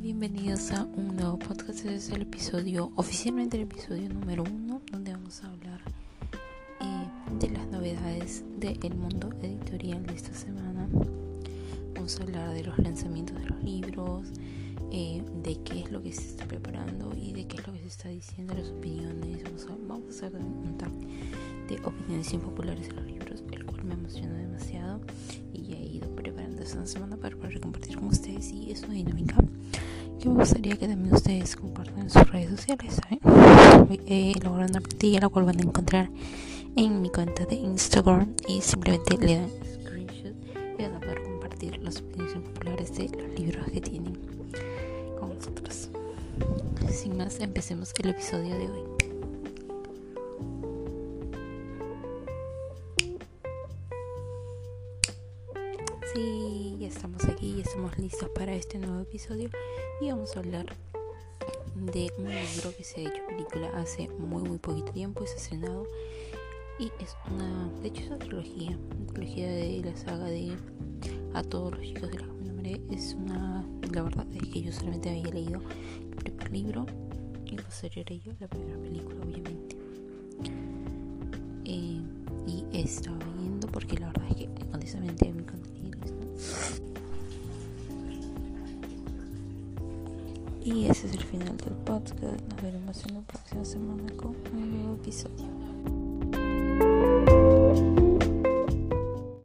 bienvenidos a un nuevo podcast. Este es el episodio, oficialmente el episodio número uno, donde vamos a hablar eh, de las novedades del mundo editorial de esta semana. Vamos a hablar de los lanzamientos de los libros, eh, de qué es lo que se está preparando y de qué es lo que se está diciendo, las opiniones. Vamos a, vamos a hacer un montón de opiniones impopulares de los libros, el cual me emociona demasiado y he ido preparando esta semana para poder compartir con ustedes y es una dinámica que me gustaría que también ustedes compartan en sus redes sociales. He elaborado una plantilla la cual van a encontrar en mi cuenta de Instagram y simplemente le dan screenshot y van a poder compartir las opiniones populares de los libros que tienen con nosotros. Sin más, empecemos el episodio de hoy. Sí, ya estamos aquí, ya estamos listos para este nuevo episodio. Y vamos a hablar de un libro que se ha hecho película hace muy muy poquito tiempo, es estrenado. Y es una, de hecho es una trilogía, una trilogía de la saga de A todos los chicos de la nombre es una, la verdad es que yo solamente había leído el primer libro y posterior a ello la primera película obviamente. Eh, y estaba viendo porque la verdad es que honestamente y ese es el final del podcast. Nos veremos en la próxima semana con un nuevo episodio.